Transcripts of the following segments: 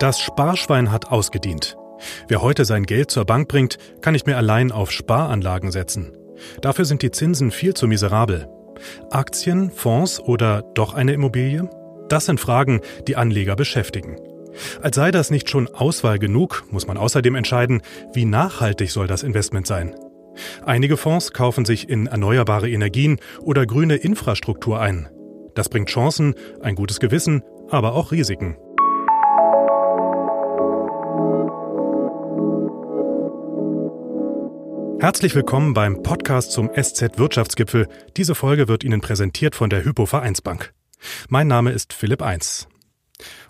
Das Sparschwein hat ausgedient. Wer heute sein Geld zur Bank bringt, kann nicht mehr allein auf Sparanlagen setzen. Dafür sind die Zinsen viel zu miserabel. Aktien, Fonds oder doch eine Immobilie? Das sind Fragen, die Anleger beschäftigen. Als sei das nicht schon Auswahl genug, muss man außerdem entscheiden, wie nachhaltig soll das Investment sein. Einige Fonds kaufen sich in erneuerbare Energien oder grüne Infrastruktur ein. Das bringt Chancen, ein gutes Gewissen, aber auch Risiken. Herzlich willkommen beim Podcast zum SZ Wirtschaftsgipfel. Diese Folge wird Ihnen präsentiert von der Hypo Vereinsbank. Mein Name ist Philipp Eins.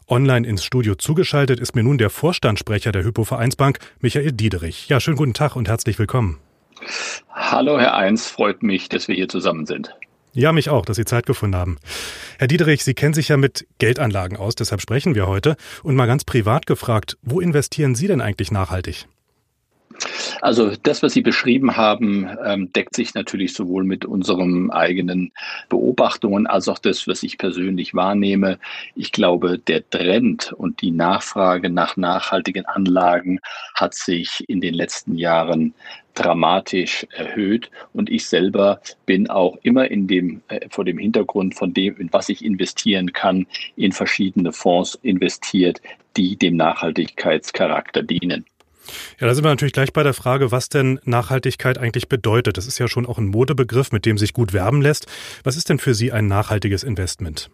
Online ins Studio zugeschaltet ist mir nun der Vorstandssprecher der Hypo Vereinsbank, Michael Diederich. Ja, schönen guten Tag und herzlich willkommen. Hallo, Herr Eins, freut mich, dass wir hier zusammen sind. Ja, mich auch, dass Sie Zeit gefunden haben. Herr Diederich, Sie kennen sich ja mit Geldanlagen aus, deshalb sprechen wir heute. Und mal ganz privat gefragt, wo investieren Sie denn eigentlich nachhaltig? Also das, was Sie beschrieben haben, ähm, deckt sich natürlich sowohl mit unseren eigenen Beobachtungen als auch das, was ich persönlich wahrnehme. Ich glaube, der Trend und die Nachfrage nach nachhaltigen Anlagen hat sich in den letzten Jahren dramatisch erhöht und ich selber bin auch immer in dem äh, vor dem Hintergrund von dem in was ich investieren kann in verschiedene Fonds investiert, die dem Nachhaltigkeitscharakter dienen. Ja, da sind wir natürlich gleich bei der Frage, was denn Nachhaltigkeit eigentlich bedeutet. Das ist ja schon auch ein Modebegriff, mit dem sich gut werben lässt. Was ist denn für Sie ein nachhaltiges Investment?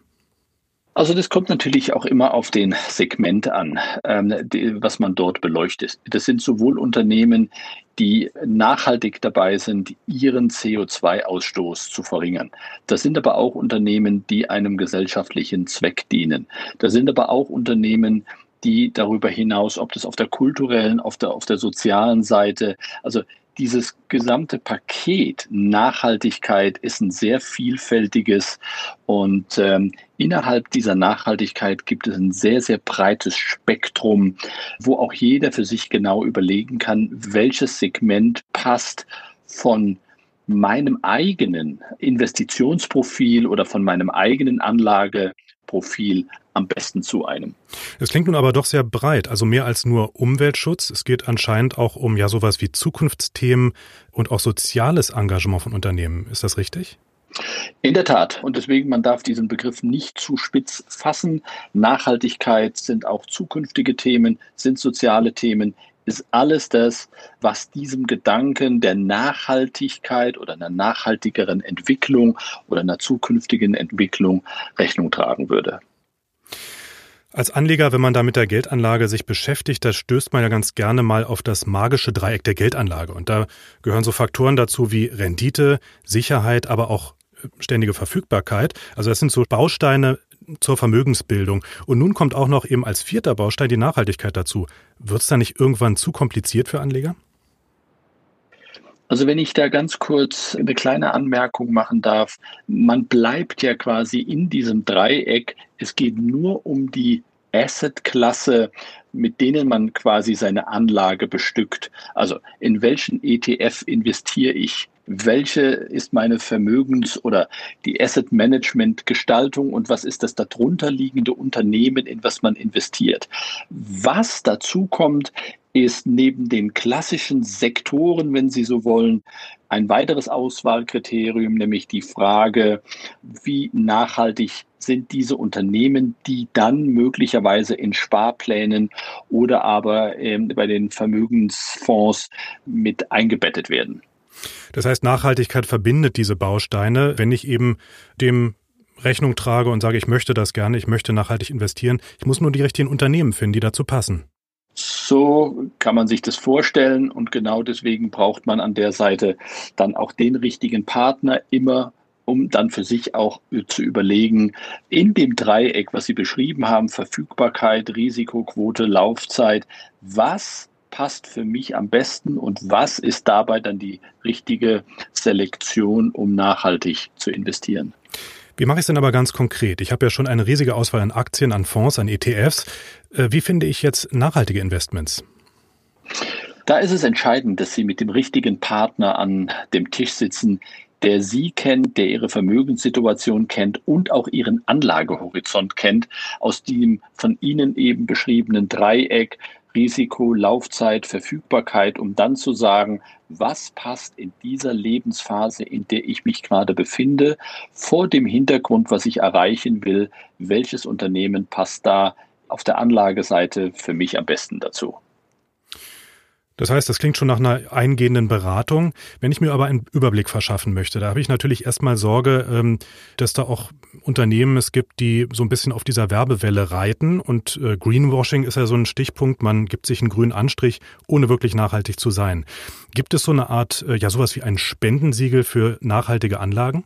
Also das kommt natürlich auch immer auf den Segment an, ähm, die, was man dort beleuchtet. Das sind sowohl Unternehmen, die nachhaltig dabei sind, ihren CO2-Ausstoß zu verringern. Das sind aber auch Unternehmen, die einem gesellschaftlichen Zweck dienen. Das sind aber auch Unternehmen, die darüber hinaus, ob das auf der kulturellen, auf der, auf der sozialen Seite, also dieses gesamte Paket Nachhaltigkeit ist ein sehr vielfältiges und ähm, innerhalb dieser Nachhaltigkeit gibt es ein sehr, sehr breites Spektrum, wo auch jeder für sich genau überlegen kann, welches Segment passt von meinem eigenen Investitionsprofil oder von meinem eigenen Anlageprofil am besten zu einem. Es klingt nun aber doch sehr breit, also mehr als nur Umweltschutz. Es geht anscheinend auch um ja sowas wie Zukunftsthemen und auch soziales Engagement von Unternehmen. Ist das richtig? In der Tat. Und deswegen, man darf diesen Begriff nicht zu spitz fassen. Nachhaltigkeit sind auch zukünftige Themen, sind soziale Themen, ist alles das, was diesem Gedanken der Nachhaltigkeit oder einer nachhaltigeren Entwicklung oder einer zukünftigen Entwicklung Rechnung tragen würde. Als Anleger, wenn man da mit der Geldanlage sich beschäftigt, da stößt man ja ganz gerne mal auf das magische Dreieck der Geldanlage. Und da gehören so Faktoren dazu wie Rendite, Sicherheit, aber auch äh, ständige Verfügbarkeit. Also das sind so Bausteine zur Vermögensbildung. Und nun kommt auch noch eben als vierter Baustein die Nachhaltigkeit dazu. Wird es da nicht irgendwann zu kompliziert für Anleger? Also wenn ich da ganz kurz eine kleine Anmerkung machen darf, man bleibt ja quasi in diesem Dreieck. Es geht nur um die Asset-Klasse, mit denen man quasi seine Anlage bestückt. Also in welchen ETF investiere ich? Welche ist meine Vermögens- oder die Asset-Management-Gestaltung und was ist das darunter liegende Unternehmen, in was man investiert. Was dazu kommt, ist neben den klassischen Sektoren, wenn Sie so wollen, ein weiteres Auswahlkriterium, nämlich die Frage, wie nachhaltig sind diese Unternehmen, die dann möglicherweise in Sparplänen oder aber ähm, bei den Vermögensfonds mit eingebettet werden. Das heißt, Nachhaltigkeit verbindet diese Bausteine. Wenn ich eben dem Rechnung trage und sage, ich möchte das gerne, ich möchte nachhaltig investieren, ich muss nur die richtigen Unternehmen finden, die dazu passen. So kann man sich das vorstellen und genau deswegen braucht man an der Seite dann auch den richtigen Partner immer, um dann für sich auch zu überlegen, in dem Dreieck, was Sie beschrieben haben, Verfügbarkeit, Risikoquote, Laufzeit, was passt für mich am besten und was ist dabei dann die richtige Selektion, um nachhaltig zu investieren. Wie mache ich es denn aber ganz konkret? Ich habe ja schon eine riesige Auswahl an Aktien, an Fonds, an ETFs. Äh, wie finde ich jetzt nachhaltige Investments? Da ist es entscheidend, dass Sie mit dem richtigen Partner an dem Tisch sitzen, der Sie kennt, der Ihre Vermögenssituation kennt und auch Ihren Anlagehorizont kennt, aus dem von Ihnen eben beschriebenen Dreieck Risiko, Laufzeit, Verfügbarkeit, um dann zu sagen, was passt in dieser Lebensphase, in der ich mich gerade befinde, vor dem Hintergrund, was ich erreichen will, welches Unternehmen passt da auf der Anlageseite für mich am besten dazu. Das heißt, das klingt schon nach einer eingehenden Beratung. Wenn ich mir aber einen Überblick verschaffen möchte, da habe ich natürlich erstmal Sorge, ähm, dass da auch Unternehmen es gibt, die so ein bisschen auf dieser Werbewelle reiten. Und äh, Greenwashing ist ja so ein Stichpunkt. Man gibt sich einen grünen Anstrich, ohne wirklich nachhaltig zu sein. Gibt es so eine Art, äh, ja, sowas wie ein Spendensiegel für nachhaltige Anlagen?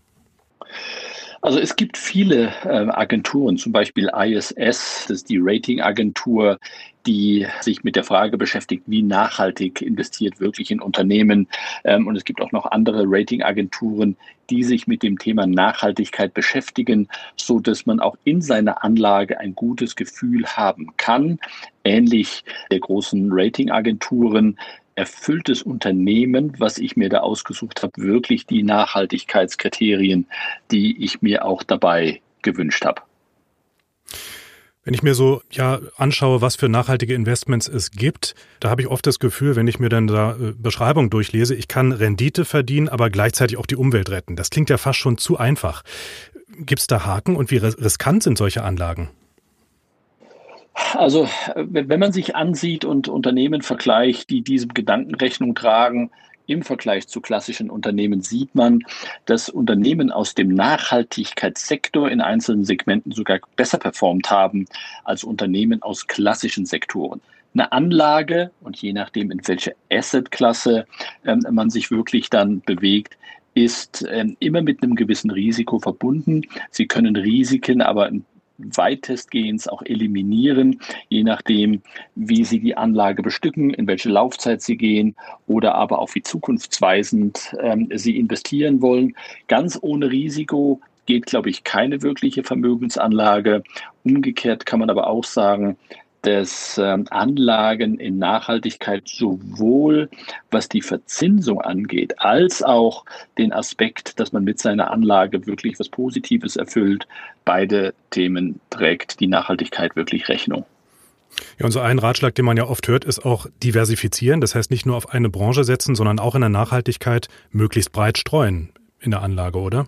Also es gibt viele äh, Agenturen, zum Beispiel ISS, das ist die Ratingagentur, die sich mit der Frage beschäftigt, wie nachhaltig investiert wirklich in Unternehmen. Ähm, und es gibt auch noch andere Ratingagenturen, die sich mit dem Thema Nachhaltigkeit beschäftigen, so dass man auch in seiner Anlage ein gutes Gefühl haben kann. Ähnlich der großen Ratingagenturen erfülltes Unternehmen, was ich mir da ausgesucht habe, wirklich die Nachhaltigkeitskriterien, die ich mir auch dabei gewünscht habe. Wenn ich mir so ja anschaue, was für nachhaltige Investments es gibt, da habe ich oft das Gefühl, wenn ich mir dann da äh, Beschreibung durchlese, ich kann Rendite verdienen, aber gleichzeitig auch die Umwelt retten. Das klingt ja fast schon zu einfach. Gibt es da Haken und wie riskant sind solche Anlagen? Also, wenn man sich ansieht und Unternehmen vergleicht, die diesem Gedanken Rechnung tragen, im Vergleich zu klassischen Unternehmen sieht man, dass Unternehmen aus dem Nachhaltigkeitssektor in einzelnen Segmenten sogar besser performt haben als Unternehmen aus klassischen Sektoren. Eine Anlage und je nachdem, in welche Assetklasse ähm, man sich wirklich dann bewegt, ist ähm, immer mit einem gewissen Risiko verbunden. Sie können Risiken aber weitestgehend auch eliminieren, je nachdem, wie Sie die Anlage bestücken, in welche Laufzeit Sie gehen oder aber auch wie zukunftsweisend ähm, Sie investieren wollen. Ganz ohne Risiko geht, glaube ich, keine wirkliche Vermögensanlage. Umgekehrt kann man aber auch sagen, des ähm, Anlagen in Nachhaltigkeit sowohl was die Verzinsung angeht, als auch den Aspekt, dass man mit seiner Anlage wirklich was Positives erfüllt. Beide Themen trägt die Nachhaltigkeit wirklich Rechnung. Ja, und so ein Ratschlag, den man ja oft hört, ist auch diversifizieren. Das heißt nicht nur auf eine Branche setzen, sondern auch in der Nachhaltigkeit möglichst breit streuen in der Anlage, oder?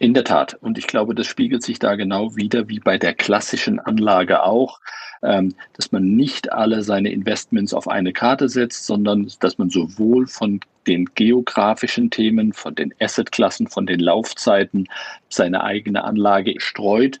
In der Tat. Und ich glaube, das spiegelt sich da genau wieder wie bei der klassischen Anlage auch, ähm, dass man nicht alle seine Investments auf eine Karte setzt, sondern dass man sowohl von den geografischen Themen, von den Assetklassen, von den Laufzeiten seine eigene Anlage streut,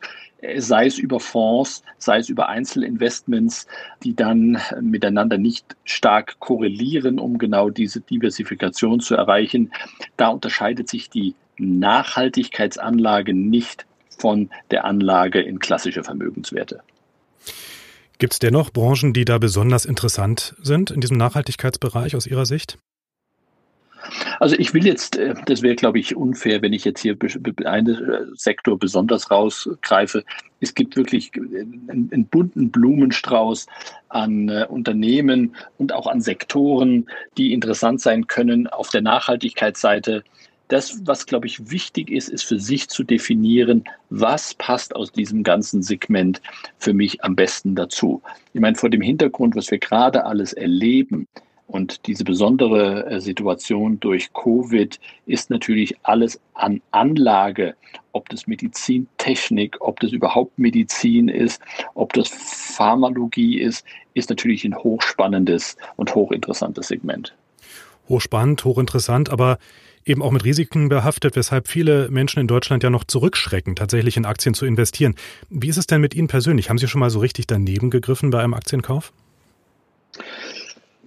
sei es über Fonds, sei es über Einzelinvestments, die dann miteinander nicht stark korrelieren, um genau diese Diversifikation zu erreichen. Da unterscheidet sich die Nachhaltigkeitsanlage nicht von der Anlage in klassische Vermögenswerte. Gibt es dennoch Branchen, die da besonders interessant sind in diesem Nachhaltigkeitsbereich aus Ihrer Sicht? Also ich will jetzt, äh, das wäre, glaube ich, unfair, wenn ich jetzt hier einen äh, Sektor besonders rausgreife. Es gibt wirklich einen, einen bunten Blumenstrauß an äh, Unternehmen und auch an Sektoren, die interessant sein können auf der Nachhaltigkeitsseite das, was, glaube ich, wichtig ist, ist für sich zu definieren, was passt aus diesem ganzen Segment für mich am besten dazu. Ich meine, vor dem Hintergrund, was wir gerade alles erleben, und diese besondere äh, Situation durch Covid ist natürlich alles an Anlage, ob das Medizintechnik, ob das überhaupt Medizin ist, ob das Pharmalogie ist, ist natürlich ein hochspannendes und hochinteressantes Segment. Hochspannend, hochinteressant, aber eben auch mit Risiken behaftet, weshalb viele Menschen in Deutschland ja noch zurückschrecken, tatsächlich in Aktien zu investieren. Wie ist es denn mit Ihnen persönlich? Haben Sie schon mal so richtig daneben gegriffen bei einem Aktienkauf?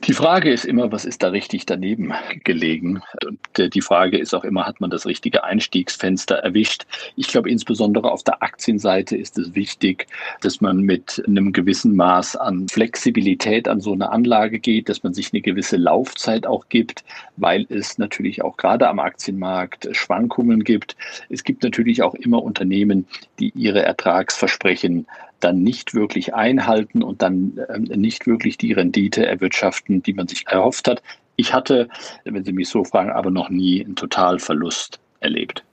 Die Frage ist immer, was ist da richtig daneben gelegen? Und äh, die Frage ist auch immer, hat man das richtige Einstiegsfenster erwischt? Ich glaube, insbesondere auf der Aktienseite ist es wichtig, dass man mit einem gewissen Maß an Flexibilität an so eine Anlage geht, dass man sich eine gewisse Laufzeit auch gibt, weil es natürlich auch gerade am Aktienmarkt Schwankungen gibt. Es gibt natürlich auch immer Unternehmen, die ihre Ertragsversprechen dann nicht wirklich einhalten und dann ähm, nicht wirklich die Rendite erwirtschaften, die man sich erhofft hat. Ich hatte, wenn Sie mich so fragen, aber noch nie einen Totalverlust erlebt.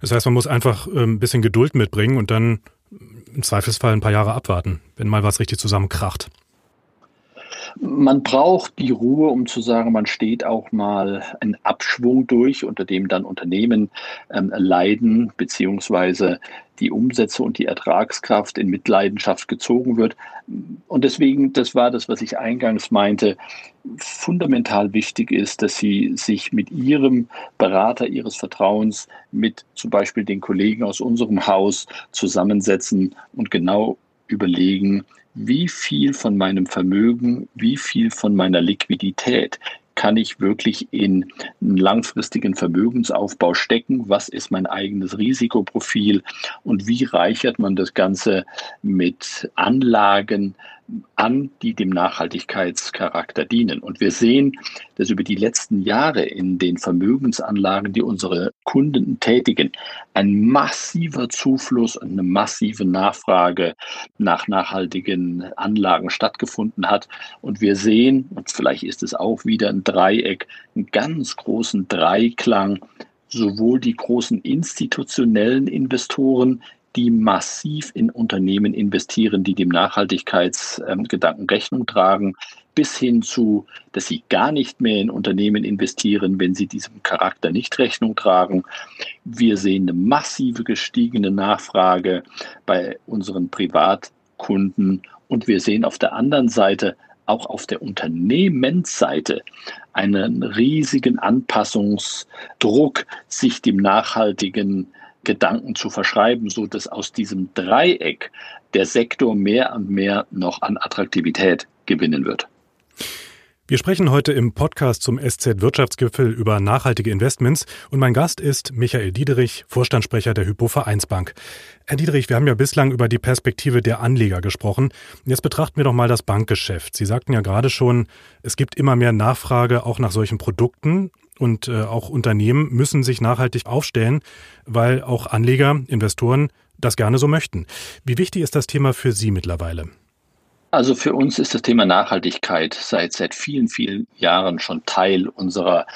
Das heißt, man muss einfach ähm, ein bisschen Geduld mitbringen und dann im Zweifelsfall ein paar Jahre abwarten, wenn mal was richtig zusammenkracht. Man braucht die Ruhe, um zu sagen, man steht auch mal einen Abschwung durch, unter dem dann Unternehmen ähm, leiden, beziehungsweise die Umsätze und die Ertragskraft in Mitleidenschaft gezogen wird. Und deswegen, das war das, was ich eingangs meinte, fundamental wichtig ist, dass Sie sich mit Ihrem Berater Ihres Vertrauens, mit zum Beispiel den Kollegen aus unserem Haus zusammensetzen und genau überlegen, wie viel von meinem Vermögen, wie viel von meiner Liquidität kann ich wirklich in einen langfristigen Vermögensaufbau stecken? Was ist mein eigenes Risikoprofil? Und wie reichert man das Ganze mit Anlagen an, die dem Nachhaltigkeitscharakter dienen? Und wir sehen, dass über die letzten Jahre in den Vermögensanlagen, die unsere Kunden tätigen, ein massiver Zufluss und eine massive Nachfrage nach nachhaltigen Anlagen stattgefunden hat. Und wir sehen, und vielleicht ist es auch wieder ein Dreieck, einen ganz großen Dreiklang, sowohl die großen institutionellen Investoren, die massiv in Unternehmen investieren, die dem Nachhaltigkeitsgedanken Rechnung tragen, bis hin zu, dass sie gar nicht mehr in Unternehmen investieren, wenn sie diesem Charakter nicht Rechnung tragen. Wir sehen eine massive gestiegene Nachfrage bei unseren Privatkunden und wir sehen auf der anderen Seite auch auf der Unternehmensseite einen riesigen Anpassungsdruck, sich dem nachhaltigen Gedanken zu verschreiben, so dass aus diesem Dreieck der Sektor mehr und mehr noch an Attraktivität gewinnen wird. Wir sprechen heute im Podcast zum SZ Wirtschaftsgipfel über nachhaltige Investments und mein Gast ist Michael Diederich, Vorstandssprecher der Hypo Vereinsbank. Herr Diederich, wir haben ja bislang über die Perspektive der Anleger gesprochen. Jetzt betrachten wir doch mal das Bankgeschäft. Sie sagten ja gerade schon, es gibt immer mehr Nachfrage auch nach solchen Produkten und äh, auch Unternehmen müssen sich nachhaltig aufstellen, weil auch Anleger, Investoren das gerne so möchten. Wie wichtig ist das Thema für Sie mittlerweile? Also für uns ist das Thema Nachhaltigkeit seit, seit vielen, vielen Jahren schon Teil unserer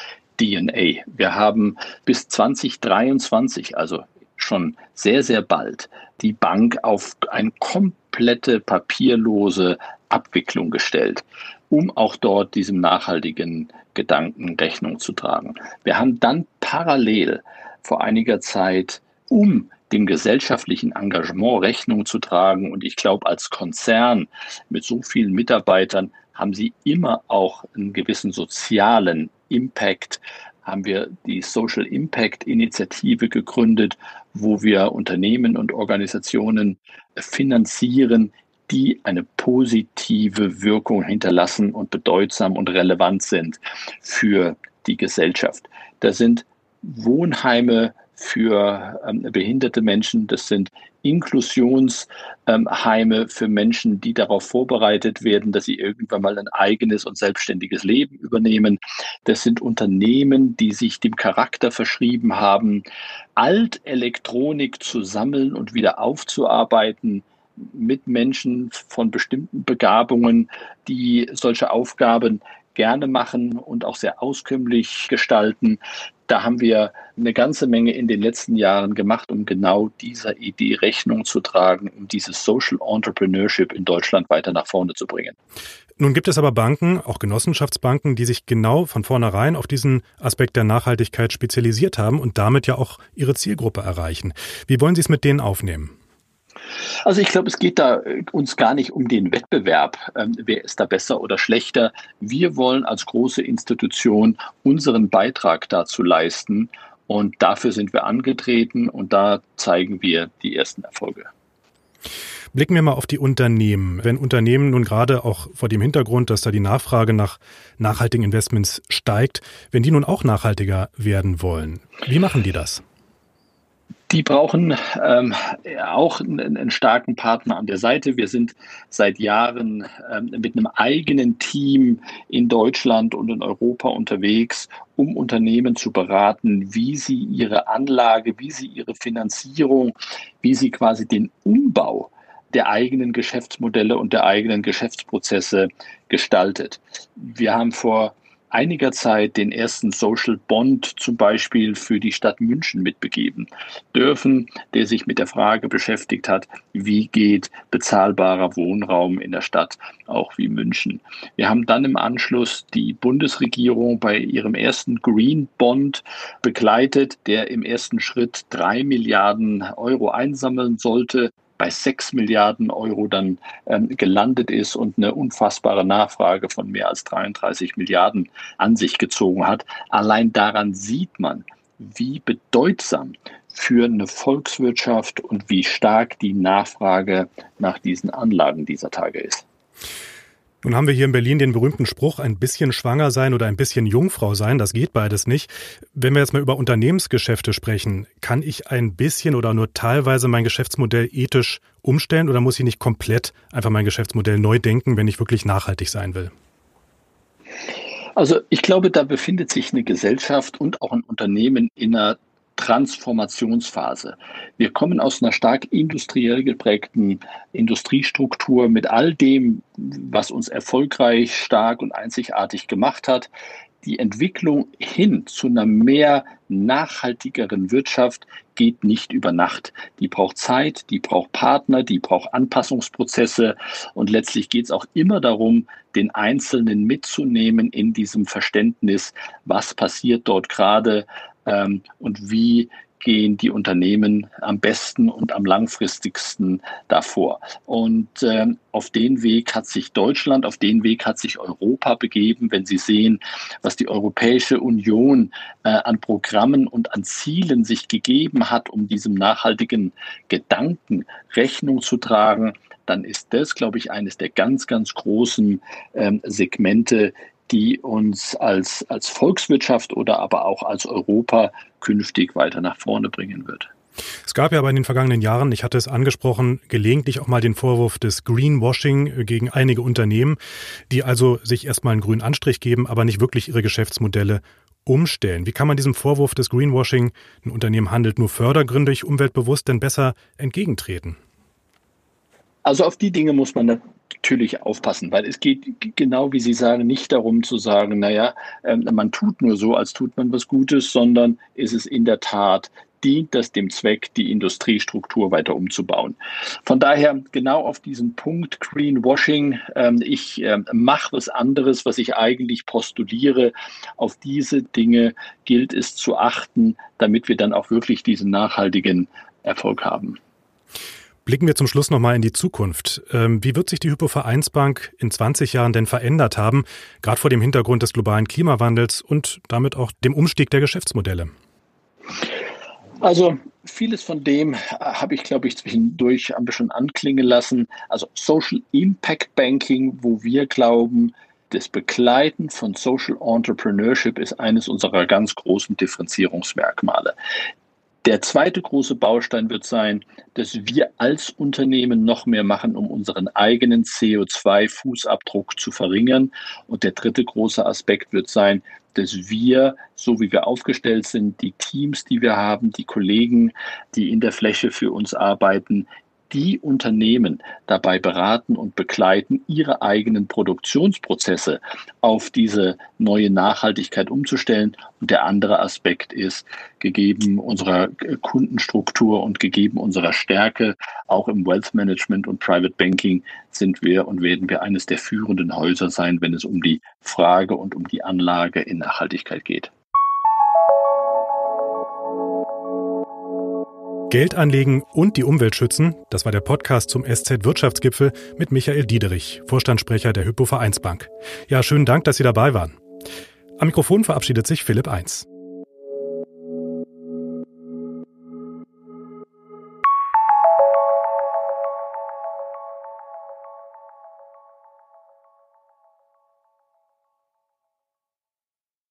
DNA. Wir haben bis 2023, also schon sehr, sehr bald, die Bank auf eine komplette papierlose Abwicklung gestellt, um auch dort diesem nachhaltigen Gedanken Rechnung zu tragen. Wir haben dann parallel vor einiger Zeit, um dem gesellschaftlichen Engagement Rechnung zu tragen. Und ich glaube, als Konzern mit so vielen Mitarbeitern haben sie immer auch einen gewissen sozialen Impact. Haben wir die Social Impact Initiative gegründet, wo wir Unternehmen und Organisationen finanzieren, die eine positive Wirkung hinterlassen und bedeutsam und relevant sind für die Gesellschaft. Da sind Wohnheime für ähm, behinderte Menschen, das sind Inklusionsheime ähm, für Menschen, die darauf vorbereitet werden, dass sie irgendwann mal ein eigenes und selbstständiges Leben übernehmen. Das sind Unternehmen, die sich dem Charakter verschrieben haben, Altelektronik zu sammeln und wieder aufzuarbeiten mit Menschen von bestimmten Begabungen, die solche Aufgaben gerne machen und auch sehr auskömmlich gestalten. Da haben wir eine ganze Menge in den letzten Jahren gemacht, um genau dieser Idee Rechnung zu tragen, um dieses Social Entrepreneurship in Deutschland weiter nach vorne zu bringen. Nun gibt es aber Banken, auch Genossenschaftsbanken, die sich genau von vornherein auf diesen Aspekt der Nachhaltigkeit spezialisiert haben und damit ja auch ihre Zielgruppe erreichen. Wie wollen Sie es mit denen aufnehmen? Also ich glaube, es geht da äh, uns gar nicht um den Wettbewerb, ähm, wer ist da besser oder schlechter. Wir wollen als große Institution unseren Beitrag dazu leisten und dafür sind wir angetreten und da zeigen wir die ersten Erfolge. Blicken wir mal auf die Unternehmen. Wenn Unternehmen nun gerade auch vor dem Hintergrund, dass da die Nachfrage nach nachhaltigen Investments steigt, wenn die nun auch nachhaltiger werden wollen, wie machen die das? Die brauchen ähm, auch einen, einen, starken Partner an der Seite. Wir sind seit Jahren ähm, mit einem eigenen Team in Deutschland und in Europa unterwegs, um Unternehmen zu beraten, wie sie ihre Anlage, wie sie ihre Finanzierung, wie sie quasi den Umbau der eigenen Geschäftsmodelle und der eigenen Geschäftsprozesse gestaltet. Wir haben vor einiger Zeit den ersten Social Bond zum Beispiel für die Stadt München mitbegeben dürfen, der sich mit der Frage beschäftigt hat, wie geht bezahlbarer Wohnraum in der Stadt auch wie München. Wir haben dann im Anschluss die Bundesregierung bei ihrem ersten Green Bond begleitet, der im ersten Schritt drei Milliarden Euro einsammeln sollte bei 6 Milliarden Euro dann ähm, gelandet ist und eine unfassbare Nachfrage von mehr als 33 Milliarden an sich gezogen hat. Allein daran sieht man, wie bedeutsam für eine Volkswirtschaft und wie stark die Nachfrage nach diesen Anlagen dieser Tage ist. Nun haben wir hier in Berlin den berühmten Spruch, ein bisschen schwanger sein oder ein bisschen Jungfrau sein, das geht beides nicht. Wenn wir jetzt mal über Unternehmensgeschäfte sprechen, kann ich ein bisschen oder nur teilweise mein Geschäftsmodell ethisch umstellen oder muss ich nicht komplett einfach mein Geschäftsmodell neu denken, wenn ich wirklich nachhaltig sein will? Also ich glaube, da befindet sich eine Gesellschaft und auch ein Unternehmen in einer Transformationsphase. Wir kommen aus einer stark industriell geprägten Industriestruktur mit all dem, was uns erfolgreich, stark und einzigartig gemacht hat. Die Entwicklung hin zu einer mehr nachhaltigeren Wirtschaft geht nicht über Nacht. Die braucht Zeit, die braucht Partner, die braucht Anpassungsprozesse und letztlich geht es auch immer darum, den Einzelnen mitzunehmen in diesem Verständnis, was passiert dort gerade, ähm, und wie gehen die Unternehmen am besten und am langfristigsten davor. Und ähm, auf den Weg hat sich Deutschland, auf den Weg hat sich Europa begeben, wenn Sie sehen, was die Europäische Union äh, an Programmen und an Zielen sich gegeben hat, um diesem nachhaltigen Gedanken Rechnung zu tragen, dann ist das, glaube ich, eines der ganz, ganz großen ähm, Segmente, die uns als, als Volkswirtschaft oder aber auch als Europa künftig weiter nach vorne bringen wird. Es gab ja aber in den vergangenen Jahren, ich hatte es angesprochen, gelegentlich auch mal den Vorwurf des Greenwashing gegen einige Unternehmen, die also sich erstmal einen grünen Anstrich geben, aber nicht wirklich ihre Geschäftsmodelle umstellen. Wie kann man diesem Vorwurf des Greenwashing, ein Unternehmen handelt nur fördergründig, umweltbewusst, denn besser entgegentreten? Also auf die Dinge muss man natürlich aufpassen, weil es geht genau wie Sie sagen, nicht darum zu sagen, naja, ähm, man tut nur so, als tut man was Gutes, sondern ist es in der Tat dient das dem Zweck, die Industriestruktur weiter umzubauen. Von daher genau auf diesen Punkt Greenwashing, ähm, ich äh, mache was anderes, was ich eigentlich postuliere. Auf diese Dinge gilt es zu achten, damit wir dann auch wirklich diesen nachhaltigen Erfolg haben. Blicken wir zum Schluss nochmal in die Zukunft. Ähm, wie wird sich die Hypovereinsbank in 20 Jahren denn verändert haben, gerade vor dem Hintergrund des globalen Klimawandels und damit auch dem Umstieg der Geschäftsmodelle? Also vieles von dem habe ich, glaube ich, zwischendurch ein bisschen anklingen lassen. Also Social Impact Banking, wo wir glauben, das Begleiten von Social Entrepreneurship ist eines unserer ganz großen Differenzierungsmerkmale. Der zweite große Baustein wird sein, dass wir als Unternehmen noch mehr machen, um unseren eigenen CO2-Fußabdruck zu verringern. Und der dritte große Aspekt wird sein, dass wir, so wie wir aufgestellt sind, die Teams, die wir haben, die Kollegen, die in der Fläche für uns arbeiten, die Unternehmen dabei beraten und begleiten, ihre eigenen Produktionsprozesse auf diese neue Nachhaltigkeit umzustellen. Und der andere Aspekt ist, gegeben unserer Kundenstruktur und gegeben unserer Stärke, auch im Wealth Management und Private Banking sind wir und werden wir eines der führenden Häuser sein, wenn es um die Frage und um die Anlage in Nachhaltigkeit geht. Geld anlegen und die Umwelt schützen, das war der Podcast zum SZ Wirtschaftsgipfel mit Michael Diederich, Vorstandssprecher der Hypo Vereinsbank. Ja, schönen Dank, dass Sie dabei waren. Am Mikrofon verabschiedet sich Philipp Eins.